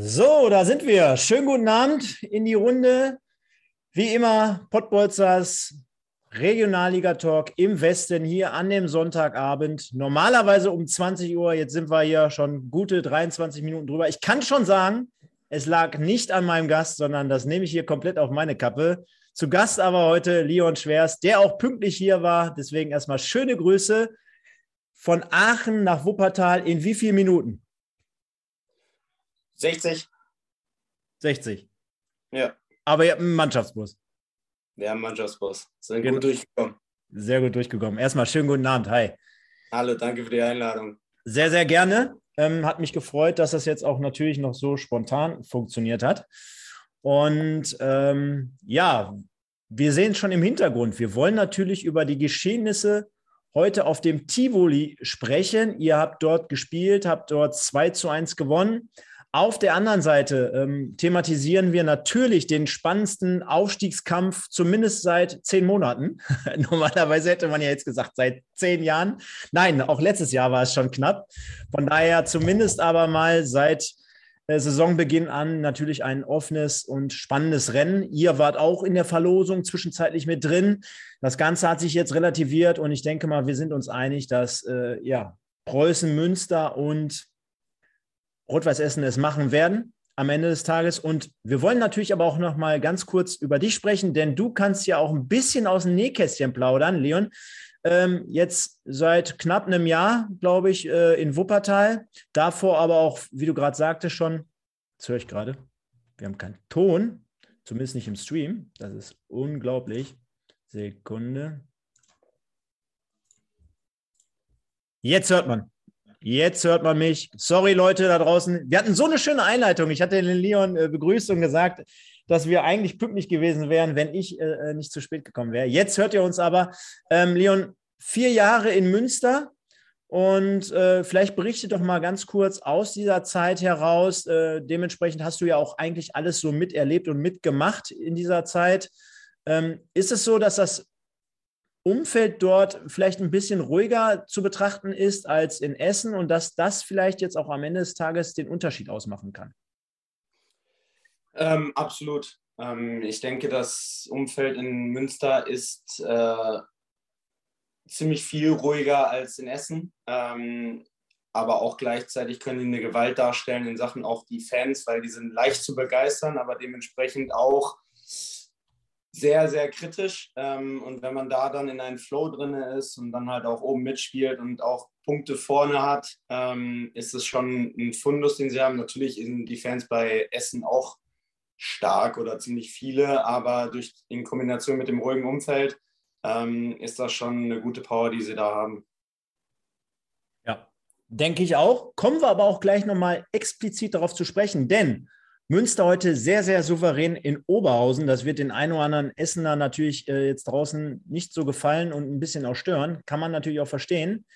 So, da sind wir. Schönen guten Abend in die Runde. Wie immer, Pottbolzers Regionalliga-Talk im Westen hier an dem Sonntagabend. Normalerweise um 20 Uhr. Jetzt sind wir hier schon gute 23 Minuten drüber. Ich kann schon sagen, es lag nicht an meinem Gast, sondern das nehme ich hier komplett auf meine Kappe. Zu Gast aber heute Leon Schwers, der auch pünktlich hier war. Deswegen erstmal schöne Grüße von Aachen nach Wuppertal in wie vielen Minuten? 60. 60. Ja. Aber ihr habt einen Mannschaftsbus. Ja, Mannschaftsbus. Sind genau. gut durchgekommen. Sehr gut durchgekommen. Erstmal schönen guten Abend. Hi. Hallo, danke für die Einladung. Sehr, sehr gerne. Ähm, hat mich gefreut, dass das jetzt auch natürlich noch so spontan funktioniert hat. Und ähm, ja, wir sehen es schon im Hintergrund. Wir wollen natürlich über die Geschehnisse heute auf dem Tivoli sprechen. Ihr habt dort gespielt, habt dort 2 zu 1 gewonnen. Auf der anderen Seite ähm, thematisieren wir natürlich den spannendsten Aufstiegskampf, zumindest seit zehn Monaten. Normalerweise hätte man ja jetzt gesagt, seit zehn Jahren. Nein, auch letztes Jahr war es schon knapp. Von daher zumindest aber mal seit äh, Saisonbeginn an natürlich ein offenes und spannendes Rennen. Ihr wart auch in der Verlosung zwischenzeitlich mit drin. Das Ganze hat sich jetzt relativiert und ich denke mal, wir sind uns einig, dass äh, ja, Preußen, Münster und Rot-Weiß Essen es machen werden am Ende des Tages. Und wir wollen natürlich aber auch noch mal ganz kurz über dich sprechen, denn du kannst ja auch ein bisschen aus dem Nähkästchen plaudern, Leon. Ähm, jetzt seit knapp einem Jahr, glaube ich, äh, in Wuppertal. Davor aber auch, wie du gerade sagtest schon, das höre ich gerade, wir haben keinen Ton, zumindest nicht im Stream. Das ist unglaublich. Sekunde. Jetzt hört man. Jetzt hört man mich. Sorry, Leute da draußen. Wir hatten so eine schöne Einleitung. Ich hatte den Leon äh, begrüßt und gesagt, dass wir eigentlich pünktlich gewesen wären, wenn ich äh, äh, nicht zu spät gekommen wäre. Jetzt hört ihr uns aber. Ähm, Leon, vier Jahre in Münster. Und äh, vielleicht berichte doch mal ganz kurz aus dieser Zeit heraus. Äh, dementsprechend hast du ja auch eigentlich alles so miterlebt und mitgemacht in dieser Zeit. Ähm, ist es so, dass das Umfeld dort vielleicht ein bisschen ruhiger zu betrachten ist als in Essen und dass das vielleicht jetzt auch am Ende des Tages den Unterschied ausmachen kann? Ähm, absolut. Ähm, ich denke, das Umfeld in Münster ist äh, ziemlich viel ruhiger als in Essen. Ähm, aber auch gleichzeitig können die eine Gewalt darstellen in Sachen auch die Fans, weil die sind leicht zu begeistern, aber dementsprechend auch sehr, sehr kritisch. Ähm, und wenn man da dann in einem Flow drin ist und dann halt auch oben mitspielt und auch Punkte vorne hat, ähm, ist es schon ein Fundus, den sie haben. Natürlich sind die Fans bei Essen auch stark oder ziemlich viele, aber durch in Kombination mit dem ruhigen Umfeld ähm, ist das schon eine gute Power, die sie da haben. Ja, denke ich auch. Kommen wir aber auch gleich nochmal explizit darauf zu sprechen, denn Münster heute sehr, sehr souverän in Oberhausen. Das wird den einen oder anderen Essener natürlich äh, jetzt draußen nicht so gefallen und ein bisschen auch stören. Kann man natürlich auch verstehen.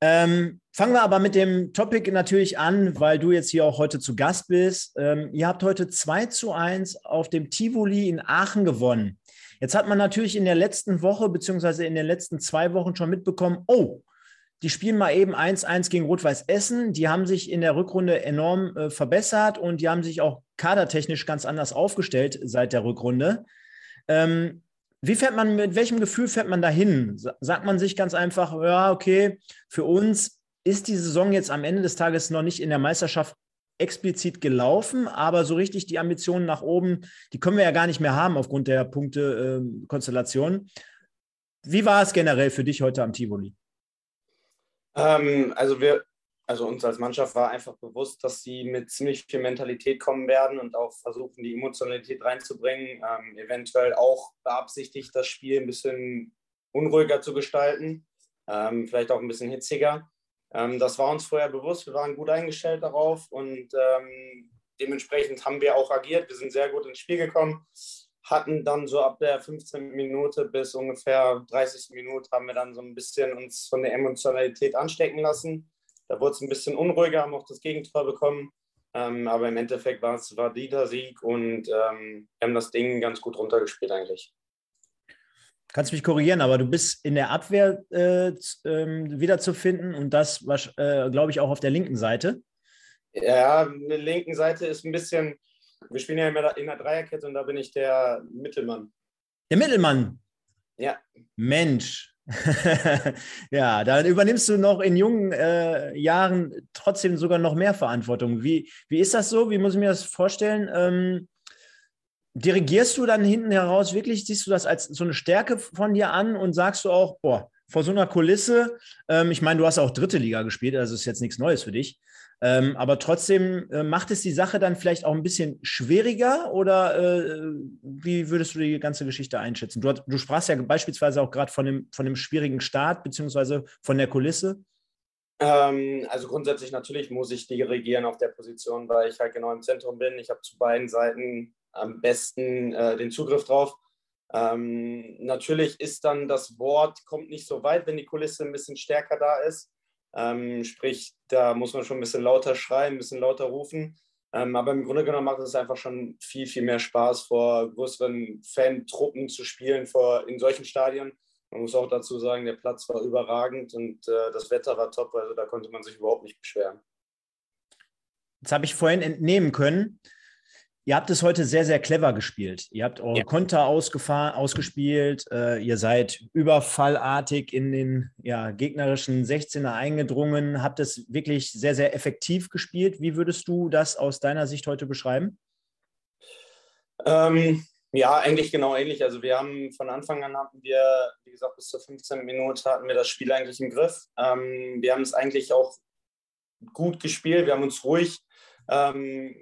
Ähm, fangen wir aber mit dem Topic natürlich an, weil du jetzt hier auch heute zu Gast bist. Ähm, ihr habt heute 2 zu 1 auf dem Tivoli in Aachen gewonnen. Jetzt hat man natürlich in der letzten Woche beziehungsweise in den letzten zwei Wochen schon mitbekommen, oh, die spielen mal eben 1-1 gegen Rot-Weiß Essen. Die haben sich in der Rückrunde enorm äh, verbessert und die haben sich auch kadertechnisch ganz anders aufgestellt seit der Rückrunde. Ähm, wie fährt man, mit welchem Gefühl fährt man dahin? Sagt man sich ganz einfach, ja, okay, für uns ist die Saison jetzt am Ende des Tages noch nicht in der Meisterschaft explizit gelaufen, aber so richtig die Ambitionen nach oben, die können wir ja gar nicht mehr haben aufgrund der Punktekonstellation. Ähm, wie war es generell für dich heute am Tivoli? Ähm, also wir, also uns als Mannschaft war einfach bewusst, dass sie mit ziemlich viel Mentalität kommen werden und auch versuchen, die Emotionalität reinzubringen. Ähm, eventuell auch beabsichtigt, das Spiel ein bisschen unruhiger zu gestalten, ähm, vielleicht auch ein bisschen hitziger. Ähm, das war uns vorher bewusst. Wir waren gut eingestellt darauf und ähm, dementsprechend haben wir auch agiert. Wir sind sehr gut ins Spiel gekommen hatten dann so ab der 15. Minute bis ungefähr 30. Minute haben wir dann so ein bisschen uns von der Emotionalität anstecken lassen. Da wurde es ein bisschen unruhiger, haben auch das Gegentor bekommen. Ähm, aber im Endeffekt war es war der Sieg und ähm, haben das Ding ganz gut runtergespielt eigentlich. Kannst mich korrigieren, aber du bist in der Abwehr äh, äh, wiederzufinden und das, äh, glaube ich, auch auf der linken Seite. Ja, die linken Seite ist ein bisschen, wir spielen ja immer in der Dreierkette und da bin ich der Mittelmann. Der Mittelmann? Ja. Mensch. ja, dann übernimmst du noch in jungen äh, Jahren trotzdem sogar noch mehr Verantwortung. Wie, wie ist das so? Wie muss ich mir das vorstellen? Ähm, dirigierst du dann hinten heraus wirklich, siehst du das als so eine Stärke von dir an und sagst du auch, boah, vor so einer Kulisse, ähm, ich meine, du hast auch dritte Liga gespielt, also ist jetzt nichts Neues für dich. Ähm, aber trotzdem äh, macht es die Sache dann vielleicht auch ein bisschen schwieriger oder äh, wie würdest du die ganze Geschichte einschätzen? Du, du sprachst ja beispielsweise auch gerade von dem, von dem schwierigen Start beziehungsweise von der Kulisse. Ähm, also grundsätzlich natürlich muss ich dirigieren auf der Position, weil ich halt genau im Zentrum bin. Ich habe zu beiden Seiten am besten äh, den Zugriff drauf. Ähm, natürlich ist dann das Wort, kommt nicht so weit, wenn die Kulisse ein bisschen stärker da ist. Ähm, sprich, da muss man schon ein bisschen lauter schreien, ein bisschen lauter rufen. Ähm, aber im Grunde genommen macht es einfach schon viel, viel mehr Spaß, vor größeren Fantruppen zu spielen, vor, in solchen Stadien. Man muss auch dazu sagen, der Platz war überragend und äh, das Wetter war top, also da konnte man sich überhaupt nicht beschweren. Jetzt habe ich vorhin entnehmen können, Ihr habt es heute sehr, sehr clever gespielt. Ihr habt eure ja. Konter ausgespielt. Äh, ihr seid überfallartig in den ja, gegnerischen 16er eingedrungen. Habt es wirklich sehr, sehr effektiv gespielt. Wie würdest du das aus deiner Sicht heute beschreiben? Ähm, ja, eigentlich genau ähnlich. Also wir haben von Anfang an hatten wir, wie gesagt, bis zur 15. Minute hatten wir das Spiel eigentlich im Griff. Ähm, wir haben es eigentlich auch gut gespielt. Wir haben uns ruhig ähm,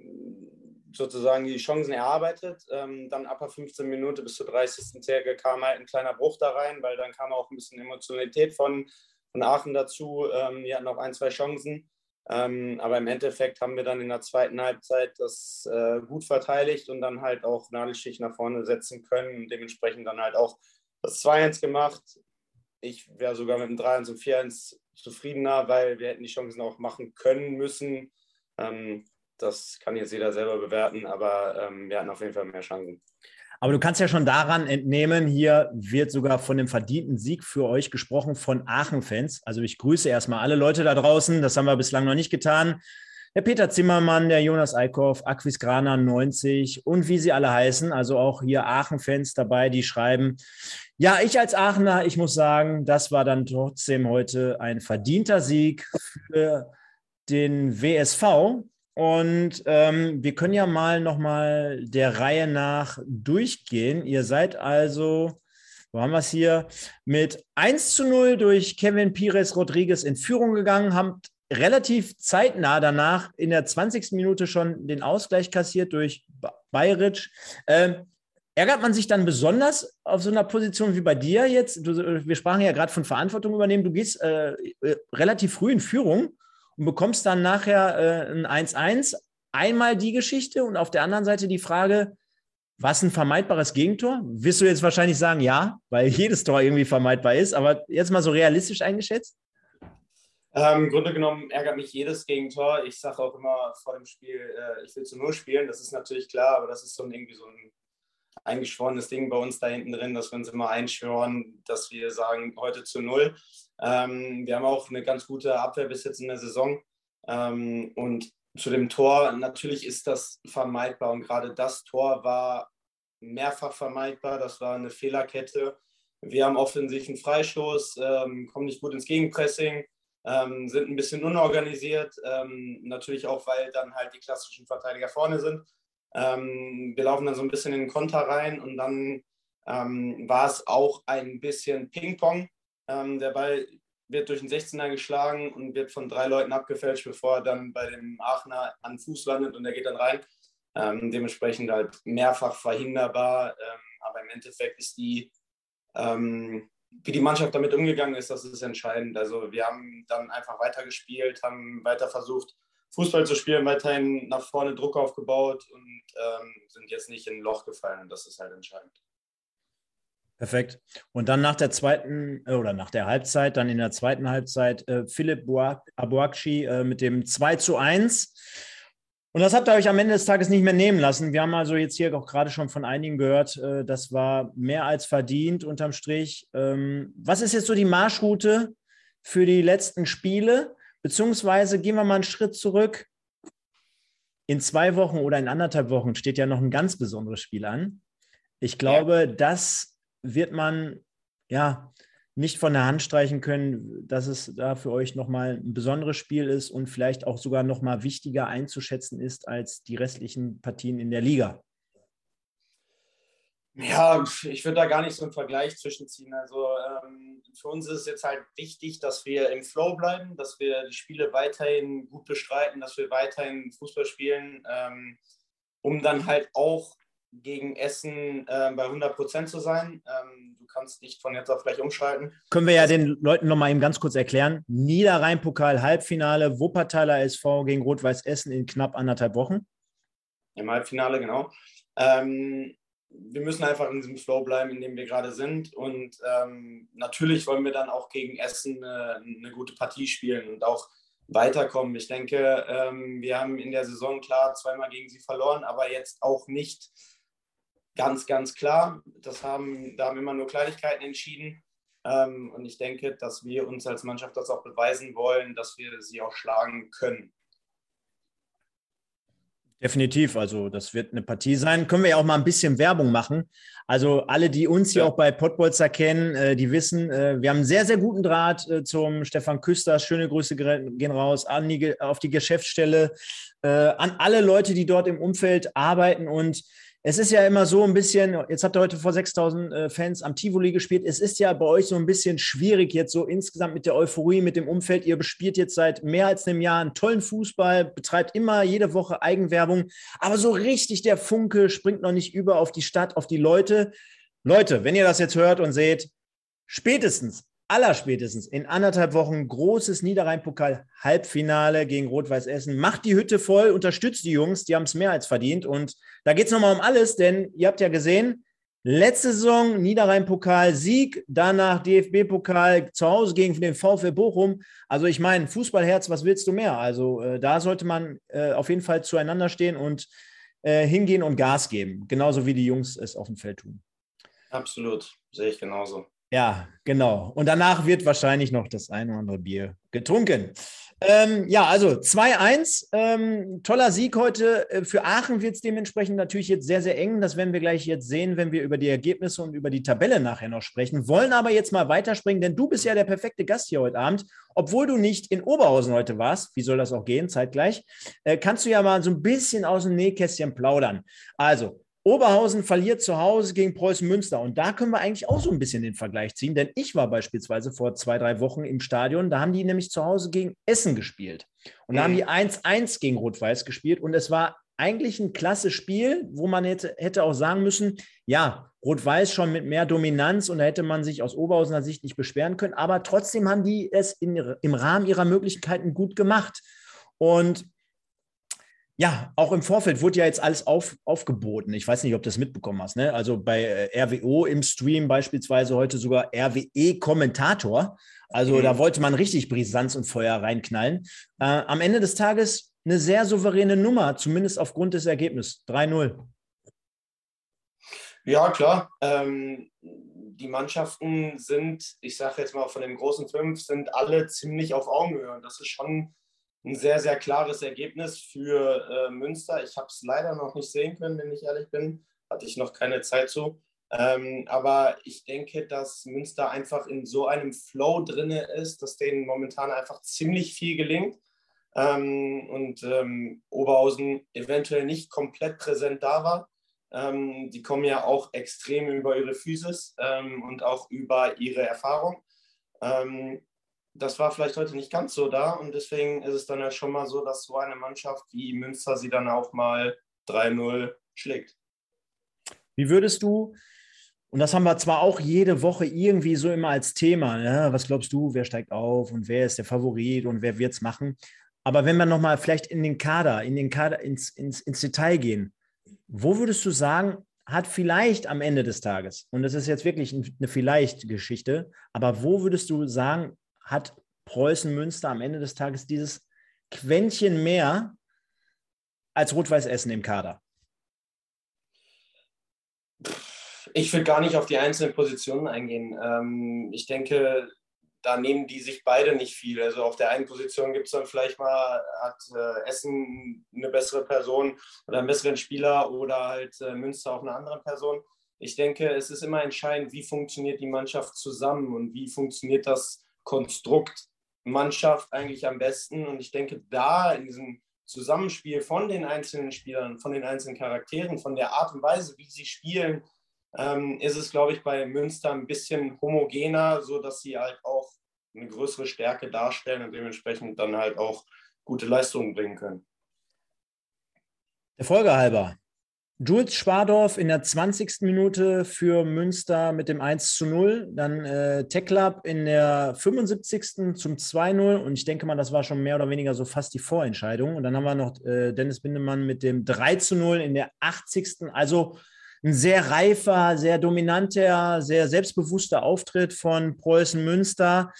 sozusagen die Chancen erarbeitet. Ähm, dann ab der 15 Minute bis zur 30. Zähre kam halt ein kleiner Bruch da rein, weil dann kam auch ein bisschen Emotionalität von, von Aachen dazu. Ähm, die hatten auch ein, zwei Chancen. Ähm, aber im Endeffekt haben wir dann in der zweiten Halbzeit das äh, gut verteidigt und dann halt auch Nadelstich nach vorne setzen können und dementsprechend dann halt auch das 2-1 gemacht. Ich wäre sogar mit dem 3-1 und 4-1 zufriedener, weil wir hätten die Chancen auch machen können müssen. Ähm, das kann jetzt jeder selber bewerten, aber ähm, wir hatten auf jeden Fall mehr Chancen. Aber du kannst ja schon daran entnehmen, hier wird sogar von dem verdienten Sieg für euch gesprochen von Aachen-Fans. Also ich grüße erstmal alle Leute da draußen, das haben wir bislang noch nicht getan. Der Peter Zimmermann, der Jonas Eickhoff, Aquisgrana 90 und wie sie alle heißen. Also auch hier Aachen-Fans dabei, die schreiben. Ja, ich als Aachener, ich muss sagen, das war dann trotzdem heute ein verdienter Sieg für den WSV. Und ähm, wir können ja mal nochmal der Reihe nach durchgehen. Ihr seid also, wo haben wir es hier, mit 1 zu 0 durch Kevin Pires Rodriguez in Führung gegangen, habt relativ zeitnah danach in der 20. Minute schon den Ausgleich kassiert durch Bayric. Ähm, ärgert man sich dann besonders auf so einer Position wie bei dir jetzt? Du, wir sprachen ja gerade von Verantwortung übernehmen. Du gehst äh, äh relativ früh in Führung und bekommst dann nachher äh, ein 1-1. Einmal die Geschichte und auf der anderen Seite die Frage, was ein vermeidbares Gegentor? Wirst du jetzt wahrscheinlich sagen, ja, weil jedes Tor irgendwie vermeidbar ist, aber jetzt mal so realistisch eingeschätzt? Ähm, Im Grunde genommen ärgert mich jedes Gegentor. Ich sage auch immer vor dem Spiel, äh, ich will zu Null spielen. Das ist natürlich klar, aber das ist so ein, irgendwie so ein eingeschworenes Ding bei uns da hinten drin, dass wir uns immer einschwören, dass wir sagen, heute zu Null. Ähm, wir haben auch eine ganz gute Abwehr bis jetzt in der Saison. Ähm, und zu dem Tor, natürlich ist das vermeidbar und gerade das Tor war mehrfach vermeidbar. Das war eine Fehlerkette. Wir haben offensiv einen Freistoß, ähm, kommen nicht gut ins Gegenpressing, ähm, sind ein bisschen unorganisiert. Ähm, natürlich auch, weil dann halt die klassischen Verteidiger vorne sind. Ähm, wir laufen dann so ein bisschen in den Konter rein und dann war es auch ein bisschen Ping-Pong. Ähm, der Ball wird durch den 16er geschlagen und wird von drei Leuten abgefälscht, bevor er dann bei dem Aachener an Fuß landet und er geht dann rein. Ähm, dementsprechend halt mehrfach verhinderbar. Ähm, aber im Endeffekt ist die, ähm, wie die Mannschaft damit umgegangen ist, das ist entscheidend. Also wir haben dann einfach weitergespielt, haben weiter versucht, Fußball zu spielen, weiterhin nach vorne Druck aufgebaut und ähm, sind jetzt nicht in ein Loch gefallen. Und das ist halt entscheidend. Perfekt. Und dann nach der zweiten äh, oder nach der Halbzeit, dann in der zweiten Halbzeit äh, Philipp Abuakci äh, mit dem 2 zu 1. Und das habt ihr euch am Ende des Tages nicht mehr nehmen lassen. Wir haben also jetzt hier auch gerade schon von einigen gehört, äh, das war mehr als verdient unterm Strich. Ähm, was ist jetzt so die Marschroute für die letzten Spiele? Beziehungsweise gehen wir mal einen Schritt zurück. in zwei Wochen oder in anderthalb Wochen steht ja noch ein ganz besonderes Spiel an. Ich glaube, ja. das wird man ja nicht von der Hand streichen können, dass es da für euch nochmal ein besonderes Spiel ist und vielleicht auch sogar nochmal wichtiger einzuschätzen ist als die restlichen Partien in der Liga. Ja, ich würde da gar nicht so einen Vergleich zwischenziehen. Also ähm, für uns ist es jetzt halt wichtig, dass wir im Flow bleiben, dass wir die Spiele weiterhin gut bestreiten, dass wir weiterhin Fußball spielen, ähm, um dann halt auch gegen Essen äh, bei 100 Prozent zu sein. Ähm, du kannst nicht von jetzt auf gleich umschalten. Können wir ja also, den Leuten nochmal eben ganz kurz erklären. Niederrhein-Pokal Halbfinale, Wuppertaler SV gegen Rot-Weiß Essen in knapp anderthalb Wochen. Im Halbfinale, genau. Ähm, wir müssen einfach in diesem Flow bleiben, in dem wir gerade sind. Und ähm, natürlich wollen wir dann auch gegen Essen äh, eine gute Partie spielen und auch weiterkommen. Ich denke, ähm, wir haben in der Saison klar zweimal gegen sie verloren, aber jetzt auch nicht ganz, ganz klar. Das haben, da haben immer nur Kleinigkeiten entschieden. Ähm, und ich denke, dass wir uns als Mannschaft das auch beweisen wollen, dass wir sie auch schlagen können. Definitiv, also das wird eine Partie sein. Können wir ja auch mal ein bisschen Werbung machen. Also alle, die uns hier ja. auch bei Pottbolzer kennen, äh, die wissen, äh, wir haben einen sehr, sehr guten Draht äh, zum Stefan Küster. Schöne Grüße gehen raus an die, auf die Geschäftsstelle, äh, an alle Leute, die dort im Umfeld arbeiten und es ist ja immer so ein bisschen, jetzt habt ihr heute vor 6000 äh, Fans am Tivoli gespielt. Es ist ja bei euch so ein bisschen schwierig jetzt so insgesamt mit der Euphorie, mit dem Umfeld. Ihr bespielt jetzt seit mehr als einem Jahr einen tollen Fußball, betreibt immer jede Woche Eigenwerbung. Aber so richtig der Funke springt noch nicht über auf die Stadt, auf die Leute. Leute, wenn ihr das jetzt hört und seht, spätestens allerspätestens in anderthalb Wochen großes Niederrhein-Pokal-Halbfinale gegen Rot-Weiß Essen. Macht die Hütte voll, unterstützt die Jungs, die haben es mehr als verdient. Und da geht es nochmal um alles, denn ihr habt ja gesehen, letzte Saison Niederrhein-Pokal-Sieg, danach DFB-Pokal zu Hause gegen den VfL Bochum. Also ich meine, Fußballherz, was willst du mehr? Also äh, da sollte man äh, auf jeden Fall zueinander stehen und äh, hingehen und Gas geben, genauso wie die Jungs es auf dem Feld tun. Absolut, sehe ich genauso. Ja, genau. Und danach wird wahrscheinlich noch das ein oder andere Bier getrunken. Ähm, ja, also 2-1. Ähm, toller Sieg heute. Äh, für Aachen wird es dementsprechend natürlich jetzt sehr, sehr eng. Das werden wir gleich jetzt sehen, wenn wir über die Ergebnisse und über die Tabelle nachher noch sprechen. Wollen aber jetzt mal weiterspringen, denn du bist ja der perfekte Gast hier heute Abend. Obwohl du nicht in Oberhausen heute warst, wie soll das auch gehen, zeitgleich, äh, kannst du ja mal so ein bisschen aus dem Nähkästchen plaudern. Also, Oberhausen verliert zu Hause gegen Preußen Münster. Und da können wir eigentlich auch so ein bisschen den Vergleich ziehen, denn ich war beispielsweise vor zwei, drei Wochen im Stadion. Da haben die nämlich zu Hause gegen Essen gespielt. Und da haben die 1-1 gegen Rot-Weiß gespielt. Und es war eigentlich ein klasse Spiel, wo man hätte, hätte auch sagen müssen, ja, Rot-Weiß schon mit mehr Dominanz und da hätte man sich aus Oberhausener Sicht nicht beschweren können. Aber trotzdem haben die es in, im Rahmen ihrer Möglichkeiten gut gemacht. Und ja, auch im Vorfeld wurde ja jetzt alles auf, aufgeboten. Ich weiß nicht, ob du das mitbekommen hast. Ne? Also bei äh, RWO im Stream beispielsweise heute sogar RWE-Kommentator. Also mhm. da wollte man richtig Brisanz und Feuer reinknallen. Äh, am Ende des Tages eine sehr souveräne Nummer, zumindest aufgrund des Ergebnisses. 3-0. Ja, klar. Ähm, die Mannschaften sind, ich sage jetzt mal von den großen fünf, sind alle ziemlich auf Augenhöhe. Und das ist schon ein sehr, sehr klares Ergebnis für äh, Münster. Ich habe es leider noch nicht sehen können, wenn ich ehrlich bin. Hatte ich noch keine Zeit zu. Ähm, aber ich denke, dass Münster einfach in so einem Flow drin ist, dass denen momentan einfach ziemlich viel gelingt. Ähm, und ähm, Oberhausen eventuell nicht komplett präsent da war. Ähm, die kommen ja auch extrem über ihre Physis ähm, und auch über ihre Erfahrung. Das war vielleicht heute nicht ganz so da und deswegen ist es dann ja schon mal so, dass so eine Mannschaft wie Münster sie dann auch mal 3-0 schlägt. Wie würdest du, und das haben wir zwar auch jede Woche irgendwie so immer als Thema, ne? was glaubst du, wer steigt auf und wer ist der Favorit und wer wird es machen? Aber wenn wir nochmal vielleicht in den Kader, in den Kader ins, ins, ins Detail gehen, wo würdest du sagen, hat vielleicht am Ende des Tages, und das ist jetzt wirklich eine Vielleicht-Geschichte, aber wo würdest du sagen, hat Preußen Münster am Ende des Tages dieses Quäntchen mehr als Rot-Weiß Essen im Kader? Ich will gar nicht auf die einzelnen Positionen eingehen. Ähm, ich denke, da nehmen die sich beide nicht viel. Also auf der einen Position gibt es dann vielleicht mal, hat äh, Essen eine bessere Person oder einen besseren Spieler oder halt äh, Münster auch eine andere Person. Ich denke, es ist immer entscheidend, wie funktioniert die Mannschaft zusammen und wie funktioniert das Konstrukt Mannschaft eigentlich am besten. Und ich denke, da in diesem Zusammenspiel von den einzelnen Spielern, von den einzelnen Charakteren, von der Art und Weise, wie sie spielen, ähm, ist es, glaube ich, bei Münster ein bisschen homogener, sodass sie halt auch eine größere Stärke darstellen und dementsprechend dann halt auch gute Leistungen bringen können. Der Folge halber. Jules Schwadorf in der 20. Minute für Münster mit dem 1 zu 0. Dann äh, Teklab in der 75. zum 2-0. Und ich denke mal, das war schon mehr oder weniger so fast die Vorentscheidung. Und dann haben wir noch äh, Dennis Bindemann mit dem 3 zu 0 in der 80. Also ein sehr reifer, sehr dominanter, sehr selbstbewusster Auftritt von Preußen Münster.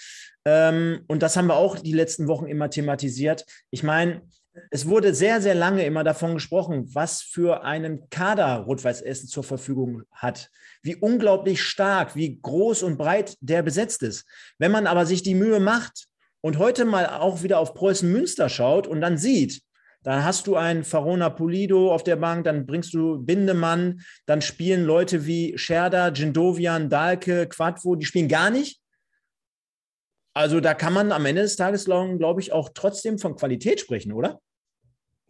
Ähm, und das haben wir auch die letzten Wochen immer thematisiert. Ich meine, es wurde sehr, sehr lange immer davon gesprochen, was für einen Kader Rot-Weiß Essen zur Verfügung hat. Wie unglaublich stark, wie groß und breit der besetzt ist. Wenn man aber sich die Mühe macht und heute mal auch wieder auf Preußen Münster schaut und dann sieht, dann hast du einen Farona Pulido auf der Bank, dann bringst du Bindemann, dann spielen Leute wie Scherder, Jindovian, Dahlke, Quadvo, die spielen gar nicht. Also da kann man am Ende des Tages, glaube ich, auch trotzdem von Qualität sprechen, oder?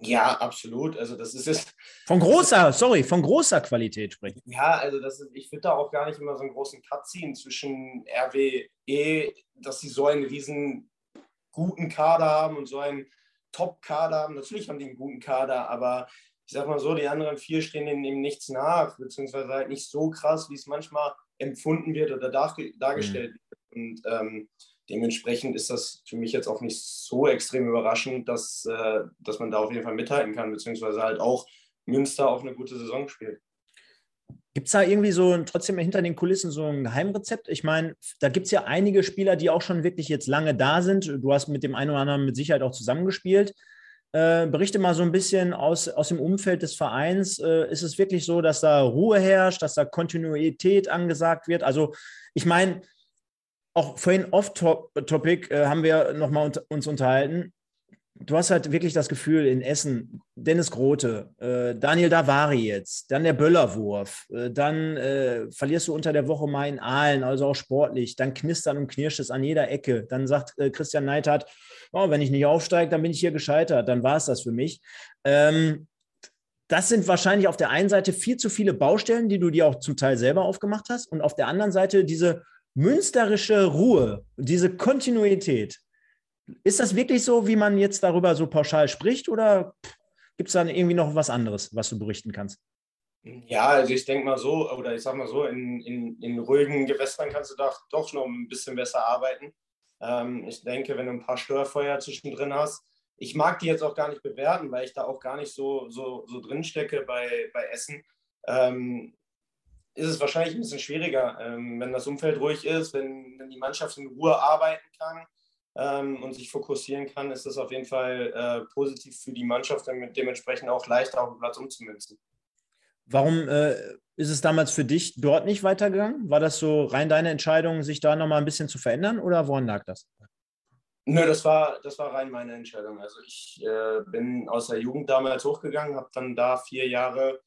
Ja, absolut. Also das ist es. Von großer, sorry, von großer Qualität sprechen. Ja, also das ist, ich würde da auch gar nicht immer so einen großen Cut ziehen zwischen RWE, dass sie so einen riesen guten Kader haben und so einen Top-Kader haben. Natürlich haben die einen guten Kader, aber ich sag mal so, die anderen vier stehen denen eben nichts nach, beziehungsweise halt nicht so krass, wie es manchmal empfunden wird oder dargestellt mhm. wird. Und ähm, dementsprechend ist das für mich jetzt auch nicht so extrem überraschend, dass, äh, dass man da auf jeden Fall mithalten kann, beziehungsweise halt auch Münster auf eine gute Saison spielt. Gibt es da irgendwie so trotzdem hinter den Kulissen so ein Geheimrezept? Ich meine, da gibt es ja einige Spieler, die auch schon wirklich jetzt lange da sind. Du hast mit dem einen oder anderen mit Sicherheit auch zusammengespielt. Äh, berichte mal so ein bisschen aus, aus dem Umfeld des Vereins. Äh, ist es wirklich so, dass da Ruhe herrscht, dass da Kontinuität angesagt wird? Also, ich meine, auch vorhin off-topic äh, haben wir nochmal unter, uns unterhalten. Du hast halt wirklich das Gefühl in Essen, Dennis Grote, äh, Daniel Davari jetzt, dann der Böllerwurf, äh, dann äh, verlierst du unter der Woche mal in Aalen, also auch sportlich, dann knistern und knirscht es an jeder Ecke. Dann sagt äh, Christian Neidhardt, oh, wenn ich nicht aufsteige, dann bin ich hier gescheitert, dann war es das für mich. Ähm, das sind wahrscheinlich auf der einen Seite viel zu viele Baustellen, die du dir auch zum Teil selber aufgemacht hast, und auf der anderen Seite diese münsterische Ruhe, diese Kontinuität, ist das wirklich so, wie man jetzt darüber so pauschal spricht oder gibt es dann irgendwie noch was anderes, was du berichten kannst? Ja, also ich denke mal so, oder ich sag mal so, in, in, in ruhigen Gewässern kannst du doch, doch noch ein bisschen besser arbeiten. Ähm, ich denke, wenn du ein paar Störfeuer zwischendrin hast, ich mag die jetzt auch gar nicht bewerten, weil ich da auch gar nicht so, so, so drin stecke bei, bei Essen. Ähm, ist es wahrscheinlich ein bisschen schwieriger, ähm, wenn das Umfeld ruhig ist, wenn, wenn, die Mannschaft in Ruhe arbeiten kann ähm, und sich fokussieren kann, ist das auf jeden Fall äh, positiv für die Mannschaft und dementsprechend auch leichter auf den Platz umzumünzen. Warum äh, ist es damals für dich dort nicht weitergegangen? War das so rein deine Entscheidung, sich da nochmal ein bisschen zu verändern oder woran lag das? Nö, das war, das war rein meine Entscheidung. Also ich äh, bin aus der Jugend damals hochgegangen, habe dann da vier Jahre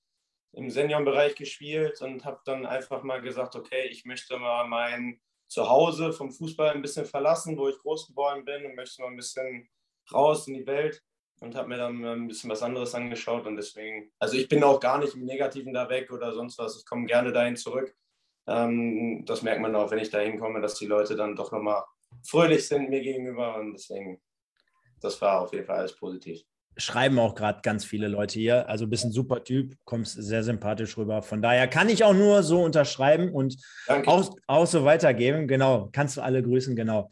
im Seniorenbereich gespielt und habe dann einfach mal gesagt, okay, ich möchte mal mein Zuhause vom Fußball ein bisschen verlassen, wo ich groß geworden bin und möchte mal ein bisschen raus in die Welt und habe mir dann ein bisschen was anderes angeschaut und deswegen, also ich bin auch gar nicht im Negativen da weg oder sonst was, ich komme gerne dahin zurück. Ähm, das merkt man auch, wenn ich da hinkomme, dass die Leute dann doch nochmal fröhlich sind mir gegenüber und deswegen, das war auf jeden Fall alles positiv schreiben auch gerade ganz viele Leute hier. Also bist ein super Typ, kommst sehr sympathisch rüber. Von daher kann ich auch nur so unterschreiben und auch, auch, so weitergeben. Genau, kannst du alle grüßen, genau.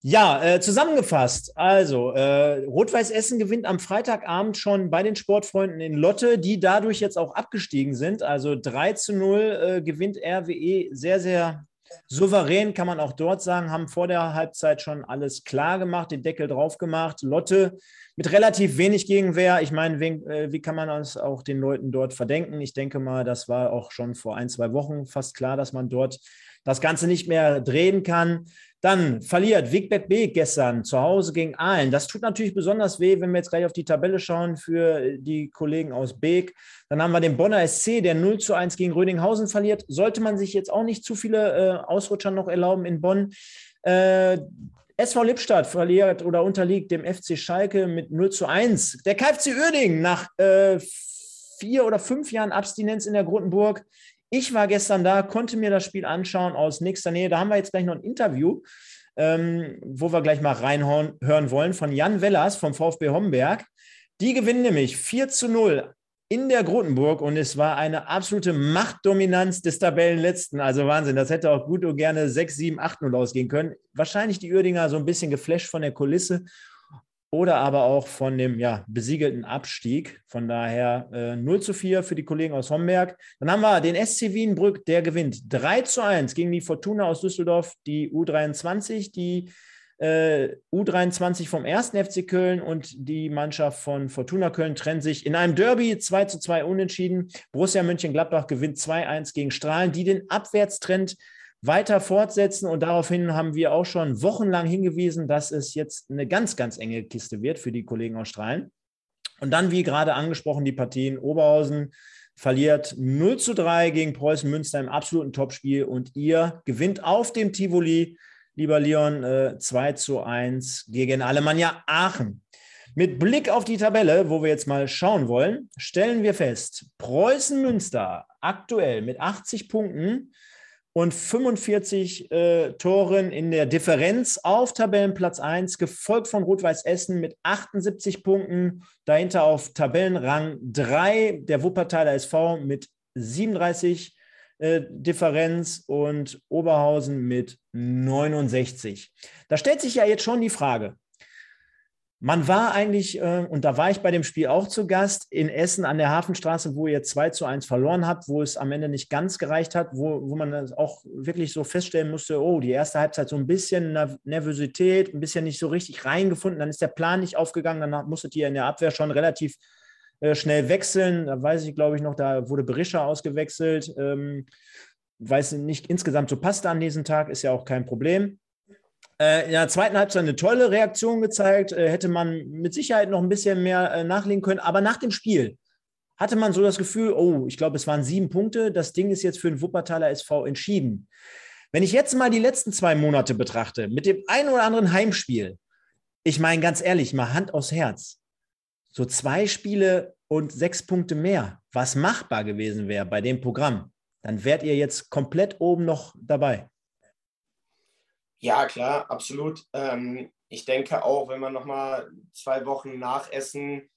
Ja, äh, zusammengefasst. Also, äh, Rot-Weiß Essen gewinnt am Freitagabend schon bei den Sportfreunden in Lotte, die dadurch jetzt auch abgestiegen sind. Also 3 zu 0 äh, gewinnt RWE sehr, sehr souverän, kann man auch dort sagen, haben vor der Halbzeit schon alles klar gemacht, den Deckel drauf gemacht. Lotte mit relativ wenig Gegenwehr. Ich meine, wie, äh, wie kann man das auch den Leuten dort verdenken? Ich denke mal, das war auch schon vor ein, zwei Wochen fast klar, dass man dort das Ganze nicht mehr drehen kann. Dann verliert Wigbert Beek gestern zu Hause gegen Aalen. Das tut natürlich besonders weh, wenn wir jetzt gleich auf die Tabelle schauen für die Kollegen aus Beek. Dann haben wir den Bonner SC, der 0 zu 1 gegen Rödinghausen verliert. Sollte man sich jetzt auch nicht zu viele äh, Ausrutscher noch erlauben in Bonn. Äh, SV Lippstadt verliert oder unterliegt dem FC Schalke mit 0 zu 1. Der KFC Uerdingen nach äh, vier oder fünf Jahren Abstinenz in der Grotenburg ich war gestern da, konnte mir das Spiel anschauen aus nächster Nähe. Da haben wir jetzt gleich noch ein Interview, ähm, wo wir gleich mal reinhören wollen von Jan Wellers vom VfB Homberg. Die gewinnen nämlich 4 zu 0 in der Grotenburg und es war eine absolute Machtdominanz des Tabellenletzten. Also Wahnsinn, das hätte auch gut und gerne 6, 7, 8 0 ausgehen können. Wahrscheinlich die Uerdinger so ein bisschen geflasht von der Kulisse oder aber auch von dem ja, besiegelten Abstieg. Von daher äh, 0 zu 4 für die Kollegen aus Homberg. Dann haben wir den SC Wienbrück, der gewinnt 3 zu 1 gegen die Fortuna aus Düsseldorf, die U23, die äh, U23 vom 1. FC Köln und die Mannschaft von Fortuna Köln trennen sich in einem Derby 2 zu 2 unentschieden. Borussia Mönchengladbach gewinnt 2-1 gegen Strahlen, die den Abwärtstrend weiter fortsetzen. Und daraufhin haben wir auch schon wochenlang hingewiesen, dass es jetzt eine ganz, ganz enge Kiste wird für die Kollegen aus Strahlen. Und dann, wie gerade angesprochen, die Partien Oberhausen verliert 0 zu 3 gegen Preußen Münster im absoluten Topspiel und ihr gewinnt auf dem Tivoli, lieber Leon, äh, 2 zu 1 gegen Alemannia Aachen. Mit Blick auf die Tabelle, wo wir jetzt mal schauen wollen, stellen wir fest, Preußen Münster aktuell mit 80 Punkten und 45 äh, Toren in der Differenz auf Tabellenplatz 1, gefolgt von Rot-Weiß Essen mit 78 Punkten. Dahinter auf Tabellenrang 3 der Wuppertaler SV mit 37 äh, Differenz und Oberhausen mit 69. Da stellt sich ja jetzt schon die Frage, man war eigentlich, äh, und da war ich bei dem Spiel auch zu Gast, in Essen an der Hafenstraße, wo ihr 2 zu 1 verloren habt, wo es am Ende nicht ganz gereicht hat, wo, wo man auch wirklich so feststellen musste, oh, die erste Halbzeit so ein bisschen Nervosität, ein bisschen nicht so richtig reingefunden, dann ist der Plan nicht aufgegangen, dann musstet ihr in der Abwehr schon relativ äh, schnell wechseln. Da weiß ich, glaube ich, noch, da wurde Berischer ausgewechselt. Ähm, weiß nicht, insgesamt so passte an diesem Tag, ist ja auch kein Problem. Äh, in der zweiten Halbzeit eine tolle Reaktion gezeigt, äh, hätte man mit Sicherheit noch ein bisschen mehr äh, nachlegen können. Aber nach dem Spiel hatte man so das Gefühl, oh, ich glaube, es waren sieben Punkte, das Ding ist jetzt für den Wuppertaler SV entschieden. Wenn ich jetzt mal die letzten zwei Monate betrachte, mit dem einen oder anderen Heimspiel, ich meine ganz ehrlich, mal Hand aufs Herz, so zwei Spiele und sechs Punkte mehr, was machbar gewesen wäre bei dem Programm, dann wärt ihr jetzt komplett oben noch dabei. Ja, klar, absolut. Ähm, ich denke auch, wenn man nochmal zwei Wochen nach Essen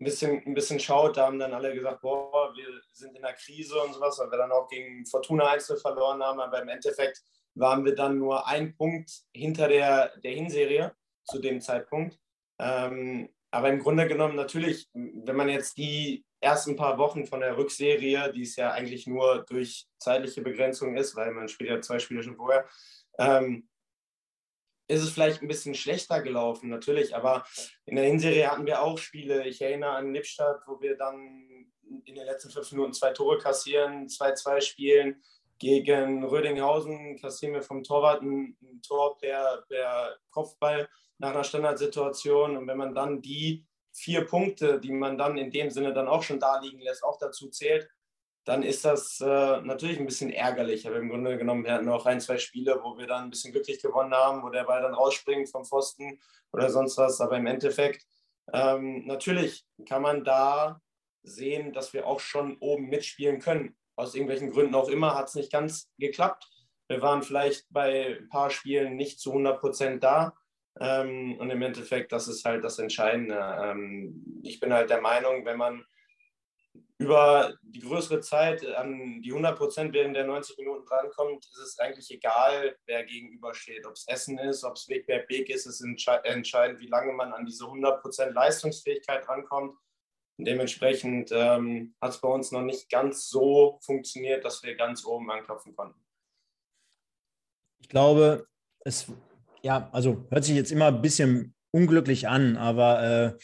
ein bisschen, ein bisschen schaut, da haben dann alle gesagt, boah, wir sind in der Krise und sowas, weil wir dann auch gegen Fortuna Einzel verloren haben. Aber im Endeffekt waren wir dann nur ein Punkt hinter der, der Hinserie zu dem Zeitpunkt. Ähm, aber im Grunde genommen natürlich, wenn man jetzt die ersten paar Wochen von der Rückserie, die es ja eigentlich nur durch zeitliche Begrenzung ist, weil man spielt ja zwei Spiele schon vorher, ähm, ist es vielleicht ein bisschen schlechter gelaufen, natürlich, aber in der Hinserie hatten wir auch Spiele. Ich erinnere an Lippstadt, wo wir dann in den letzten fünf Minuten zwei Tore kassieren, 2-2 spielen. Gegen Rödinghausen kassieren wir vom Torwart ein, ein Tor per, per Kopfball nach einer Standardsituation. Und wenn man dann die vier Punkte, die man dann in dem Sinne dann auch schon da liegen lässt, auch dazu zählt, dann ist das äh, natürlich ein bisschen ärgerlich. Aber im Grunde genommen, wir hatten auch ein, zwei Spiele, wo wir dann ein bisschen glücklich gewonnen haben, wo der Ball dann rausspringt vom Pfosten oder sonst was. Aber im Endeffekt, ähm, natürlich kann man da sehen, dass wir auch schon oben mitspielen können. Aus irgendwelchen Gründen auch immer hat es nicht ganz geklappt. Wir waren vielleicht bei ein paar Spielen nicht zu 100 Prozent da. Ähm, und im Endeffekt, das ist halt das Entscheidende. Ähm, ich bin halt der Meinung, wenn man über die größere Zeit an die 100 Prozent während der 90 Minuten drankommt, ist es eigentlich egal, wer gegenübersteht. Ob es Essen ist, ob es Wegberg Weg ist, ist entscheidend, wie lange man an diese 100 Prozent Leistungsfähigkeit rankommt. Und dementsprechend ähm, hat es bei uns noch nicht ganz so funktioniert, dass wir ganz oben anklopfen konnten. Ich glaube, es ja, also hört sich jetzt immer ein bisschen unglücklich an, aber äh,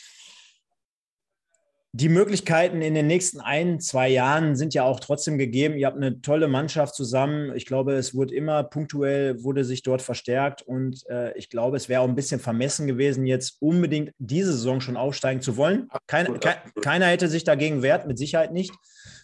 die Möglichkeiten in den nächsten ein, zwei Jahren sind ja auch trotzdem gegeben. Ihr habt eine tolle Mannschaft zusammen. Ich glaube, es wurde immer punktuell, wurde sich dort verstärkt und äh, ich glaube, es wäre auch ein bisschen vermessen gewesen, jetzt unbedingt diese Saison schon aufsteigen zu wollen. Kein, kein, keiner hätte sich dagegen wehrt, mit Sicherheit nicht.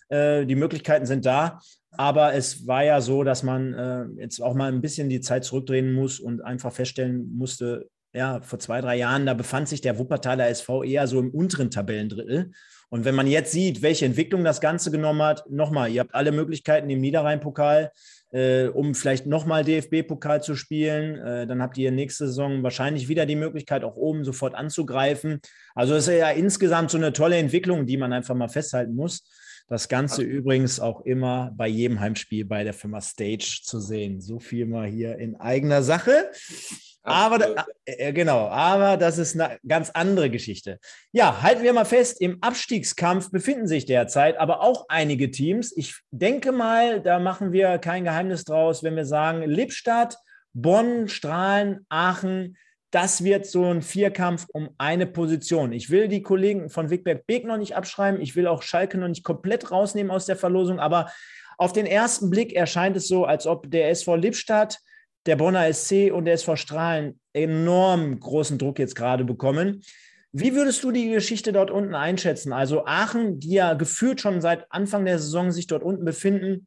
Äh, die Möglichkeiten sind da. Aber es war ja so, dass man äh, jetzt auch mal ein bisschen die Zeit zurückdrehen muss und einfach feststellen musste, ja, vor zwei, drei Jahren, da befand sich der Wuppertaler SV eher so im unteren Tabellendrittel. Und wenn man jetzt sieht, welche Entwicklung das Ganze genommen hat, nochmal, ihr habt alle Möglichkeiten im Niederrhein-Pokal, äh, um vielleicht nochmal DFB-Pokal zu spielen. Äh, dann habt ihr nächste Saison wahrscheinlich wieder die Möglichkeit, auch oben sofort anzugreifen. Also es ist ja insgesamt so eine tolle Entwicklung, die man einfach mal festhalten muss. Das Ganze also, übrigens auch immer bei jedem Heimspiel bei der Firma Stage zu sehen. So viel mal hier in eigener Sache. Aber äh, genau, aber das ist eine ganz andere Geschichte. Ja, halten wir mal fest, im Abstiegskampf befinden sich derzeit aber auch einige Teams. Ich denke mal, da machen wir kein Geheimnis draus, wenn wir sagen, Lippstadt, Bonn, Strahlen, Aachen, das wird so ein Vierkampf um eine Position. Ich will die Kollegen von Wigberg Beek noch nicht abschreiben. Ich will auch Schalke noch nicht komplett rausnehmen aus der Verlosung. Aber auf den ersten Blick erscheint es so, als ob der SV Lippstadt der Bonner SC und der SV Strahlen enorm großen Druck jetzt gerade bekommen. Wie würdest du die Geschichte dort unten einschätzen? Also Aachen, die ja gefühlt schon seit Anfang der Saison sich dort unten befinden,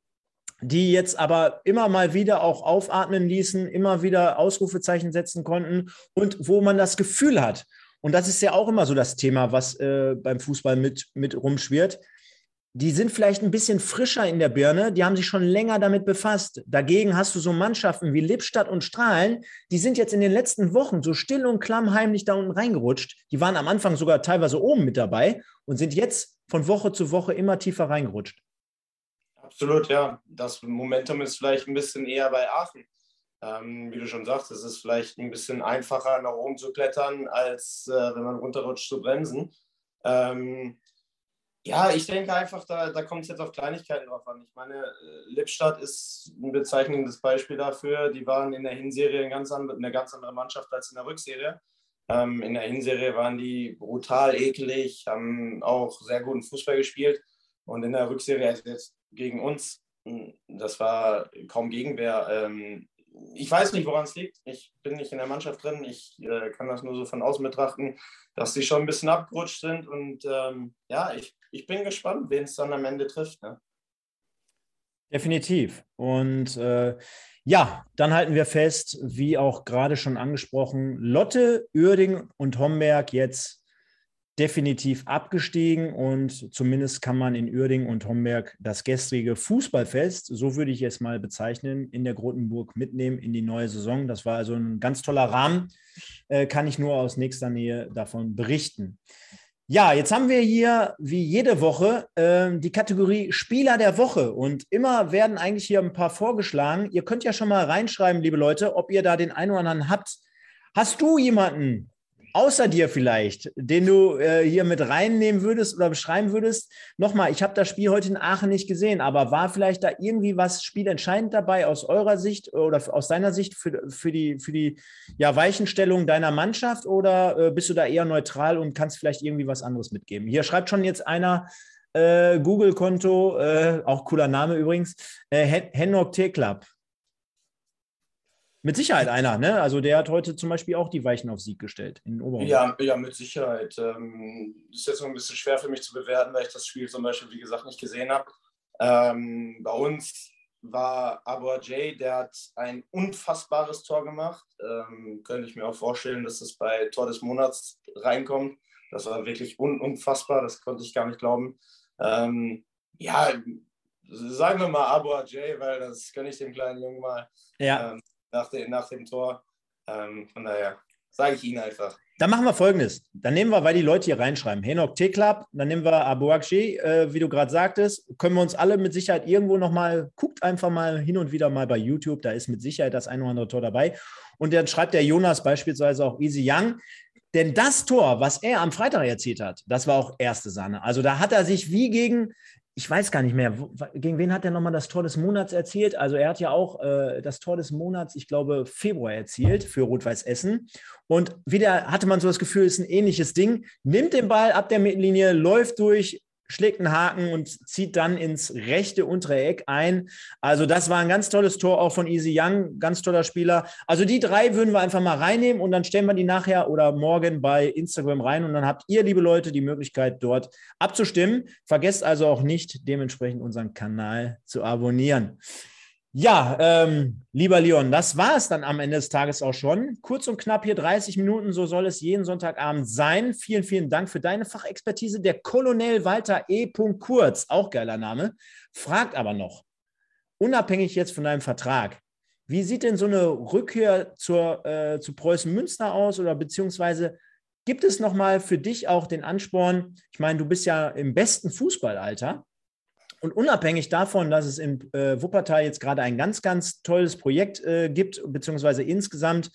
die jetzt aber immer mal wieder auch aufatmen ließen, immer wieder Ausrufezeichen setzen konnten und wo man das Gefühl hat, und das ist ja auch immer so das Thema, was äh, beim Fußball mit, mit rumschwirrt, die sind vielleicht ein bisschen frischer in der Birne, die haben sich schon länger damit befasst. Dagegen hast du so Mannschaften wie Lippstadt und Strahlen, die sind jetzt in den letzten Wochen so still und klammheimlich da unten reingerutscht. Die waren am Anfang sogar teilweise oben mit dabei und sind jetzt von Woche zu Woche immer tiefer reingerutscht. Absolut, ja. Das Momentum ist vielleicht ein bisschen eher bei Aachen. Ähm, wie du schon sagst, es ist vielleicht ein bisschen einfacher, nach oben zu klettern, als äh, wenn man runterrutscht zu bremsen. Ähm, ja, ich denke einfach, da, da kommt es jetzt auf Kleinigkeiten drauf an. Ich meine, äh, Lippstadt ist ein bezeichnendes Beispiel dafür. Die waren in der Hinserie eine ganz andere, eine ganz andere Mannschaft als in der Rückserie. Ähm, in der Hinserie waren die brutal eklig, haben auch sehr guten Fußball gespielt. Und in der Rückserie also jetzt gegen uns, hm, das war kaum Gegenwehr. Ähm, ich weiß nicht, woran es liegt. Ich bin nicht in der Mannschaft drin. Ich äh, kann das nur so von außen betrachten, dass sie schon ein bisschen abgerutscht sind. Und ähm, ja, ich, ich bin gespannt, wen es dann am Ende trifft. Ne? Definitiv. Und äh, ja, dann halten wir fest, wie auch gerade schon angesprochen, Lotte, Uerding und Homberg jetzt definitiv abgestiegen und zumindest kann man in Uerding und Homberg das gestrige Fußballfest, so würde ich es mal bezeichnen, in der Grotenburg mitnehmen in die neue Saison. Das war also ein ganz toller Rahmen, äh, kann ich nur aus nächster Nähe davon berichten. Ja, jetzt haben wir hier wie jede Woche äh, die Kategorie Spieler der Woche und immer werden eigentlich hier ein paar vorgeschlagen. Ihr könnt ja schon mal reinschreiben, liebe Leute, ob ihr da den einen oder anderen habt. Hast du jemanden, außer dir vielleicht, den du äh, hier mit reinnehmen würdest oder beschreiben würdest? Nochmal, ich habe das Spiel heute in Aachen nicht gesehen, aber war vielleicht da irgendwie was spielentscheidend dabei aus eurer Sicht oder aus deiner Sicht für, für die, für die ja, Weichenstellung deiner Mannschaft oder äh, bist du da eher neutral und kannst vielleicht irgendwie was anderes mitgeben? Hier schreibt schon jetzt einer, äh, Google-Konto, äh, auch cooler Name übrigens, äh, Hennock T-Club. Mit Sicherheit einer, ne? Also der hat heute zum Beispiel auch die Weichen auf Sieg gestellt in Oberhausen. Ja, ja, mit Sicherheit. Ähm, ist jetzt noch ein bisschen schwer für mich zu bewerten, weil ich das Spiel zum Beispiel, wie gesagt, nicht gesehen habe. Ähm, bei uns war Abu Jay, der hat ein unfassbares Tor gemacht. Ähm, könnte ich mir auch vorstellen, dass das bei Tor des Monats reinkommt. Das war wirklich un unfassbar, das konnte ich gar nicht glauben. Ähm, ja, sagen wir mal Abu Jay, weil das gönne ich dem kleinen Jungen mal. Ja. Nach, de, nach dem Tor. Ähm, von daher sage ich Ihnen einfach. Dann machen wir folgendes. Dann nehmen wir, weil die Leute hier reinschreiben, Henok T-Club, dann nehmen wir Abu Akshi, äh, wie du gerade sagtest, können wir uns alle mit Sicherheit irgendwo nochmal, guckt einfach mal hin und wieder mal bei YouTube, da ist mit Sicherheit das ein oder andere Tor dabei. Und dann schreibt der Jonas beispielsweise auch Easy Young. Denn das Tor, was er am Freitag erzielt hat, das war auch erste Sahne. Also da hat er sich wie gegen, ich weiß gar nicht mehr, gegen wen hat er nochmal das Tor des Monats erzielt? Also er hat ja auch äh, das Tor des Monats, ich glaube, Februar erzielt für Rot-Weiß Essen. Und wieder hatte man so das Gefühl, es ist ein ähnliches Ding. Nimmt den Ball ab der Mittellinie, läuft durch, schlägt einen Haken und zieht dann ins rechte untere Eck ein. Also das war ein ganz tolles Tor auch von Easy Young, ganz toller Spieler. Also die drei würden wir einfach mal reinnehmen und dann stellen wir die nachher oder morgen bei Instagram rein und dann habt ihr, liebe Leute, die Möglichkeit dort abzustimmen. Vergesst also auch nicht, dementsprechend unseren Kanal zu abonnieren. Ja, ähm, lieber Leon, das war es dann am Ende des Tages auch schon. Kurz und knapp hier 30 Minuten, so soll es jeden Sonntagabend sein. Vielen, vielen Dank für deine Fachexpertise. Der Colonel Walter E. Kurz, auch geiler Name, fragt aber noch, unabhängig jetzt von deinem Vertrag, wie sieht denn so eine Rückkehr zur, äh, zu Preußen Münster aus oder beziehungsweise gibt es nochmal für dich auch den Ansporn? Ich meine, du bist ja im besten Fußballalter. Und unabhängig davon, dass es in äh, Wuppertal jetzt gerade ein ganz, ganz tolles Projekt äh, gibt, beziehungsweise insgesamt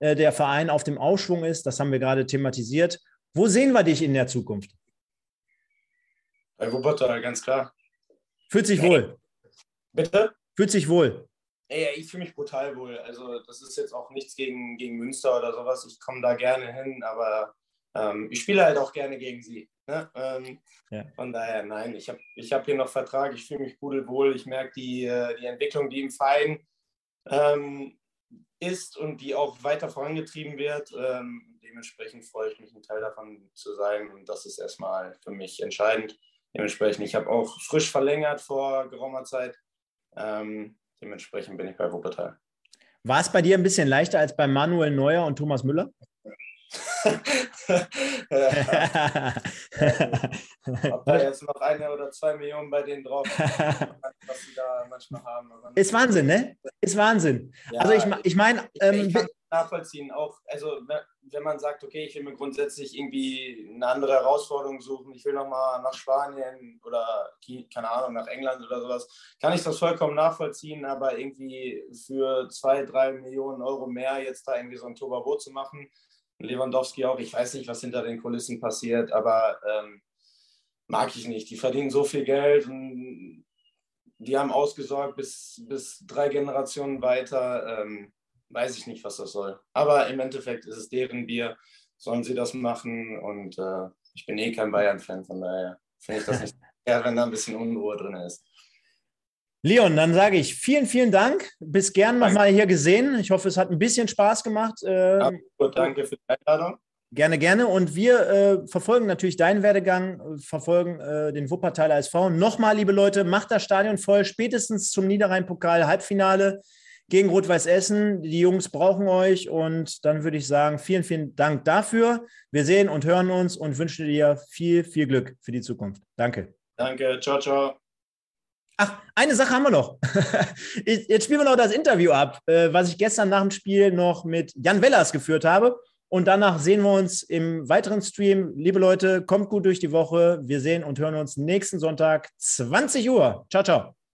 äh, der Verein auf dem Aufschwung ist, das haben wir gerade thematisiert. Wo sehen wir dich in der Zukunft? Bei Wuppertal, ganz klar. Fühlt sich wohl. Bitte? Fühlt sich wohl. Ey, ich fühle mich brutal wohl. Also, das ist jetzt auch nichts gegen, gegen Münster oder sowas. Ich komme da gerne hin, aber ähm, ich spiele halt auch gerne gegen sie. Ne? Ähm, ja. Von daher, nein, ich habe ich hab hier noch Vertrag, ich fühle mich pudelwohl, ich merke die, äh, die Entwicklung, die im Verein ähm, ist und die auch weiter vorangetrieben wird. Ähm, dementsprechend freue ich mich, ein Teil davon zu sein und das ist erstmal für mich entscheidend. Dementsprechend, ich habe auch frisch verlängert vor geraumer Zeit. Ähm, dementsprechend bin ich bei Wuppertal. War es bei dir ein bisschen leichter als bei Manuel Neuer und Thomas Müller? Ob da jetzt noch eine oder zwei Millionen bei denen drauf, was sie da manchmal haben. Ist Wahnsinn, ne? Ist Wahnsinn. Ja, also ich, ich meine... Ähm, ich kann nachvollziehen, auch, also wenn man sagt, okay, ich will mir grundsätzlich irgendwie eine andere Herausforderung suchen, ich will nochmal nach Spanien oder, keine Ahnung, nach England oder sowas, kann ich das vollkommen nachvollziehen, aber irgendwie für zwei, drei Millionen Euro mehr jetzt da irgendwie so ein Tobabo zu machen, Lewandowski auch. Ich weiß nicht, was hinter den Kulissen passiert, aber ähm, mag ich nicht. Die verdienen so viel Geld und die haben ausgesorgt bis, bis drei Generationen weiter. Ähm, weiß ich nicht, was das soll. Aber im Endeffekt ist es deren Bier. Sollen sie das machen? Und äh, ich bin eh kein Bayern-Fan, von daher finde ich das nicht fair, wenn da ein bisschen Unruhe drin ist. Leon, dann sage ich vielen, vielen Dank. Bis gern nochmal hier gesehen. Ich hoffe, es hat ein bisschen Spaß gemacht. Ähm, danke für die Einladung. Gerne, gerne. Und wir äh, verfolgen natürlich deinen Werdegang, verfolgen äh, den Wuppertaler SV. Nochmal, liebe Leute, macht das Stadion voll, spätestens zum Niederrhein-Pokal Halbfinale gegen Rot-Weiß Essen. Die Jungs brauchen euch und dann würde ich sagen, vielen, vielen Dank dafür. Wir sehen und hören uns und wünschen dir viel, viel Glück für die Zukunft. Danke. Danke, ciao, ciao. Ach, eine Sache haben wir noch. Jetzt spielen wir noch das Interview ab, äh, was ich gestern nach dem Spiel noch mit Jan Wellers geführt habe. Und danach sehen wir uns im weiteren Stream. Liebe Leute, kommt gut durch die Woche. Wir sehen und hören uns nächsten Sonntag, 20 Uhr. Ciao, ciao.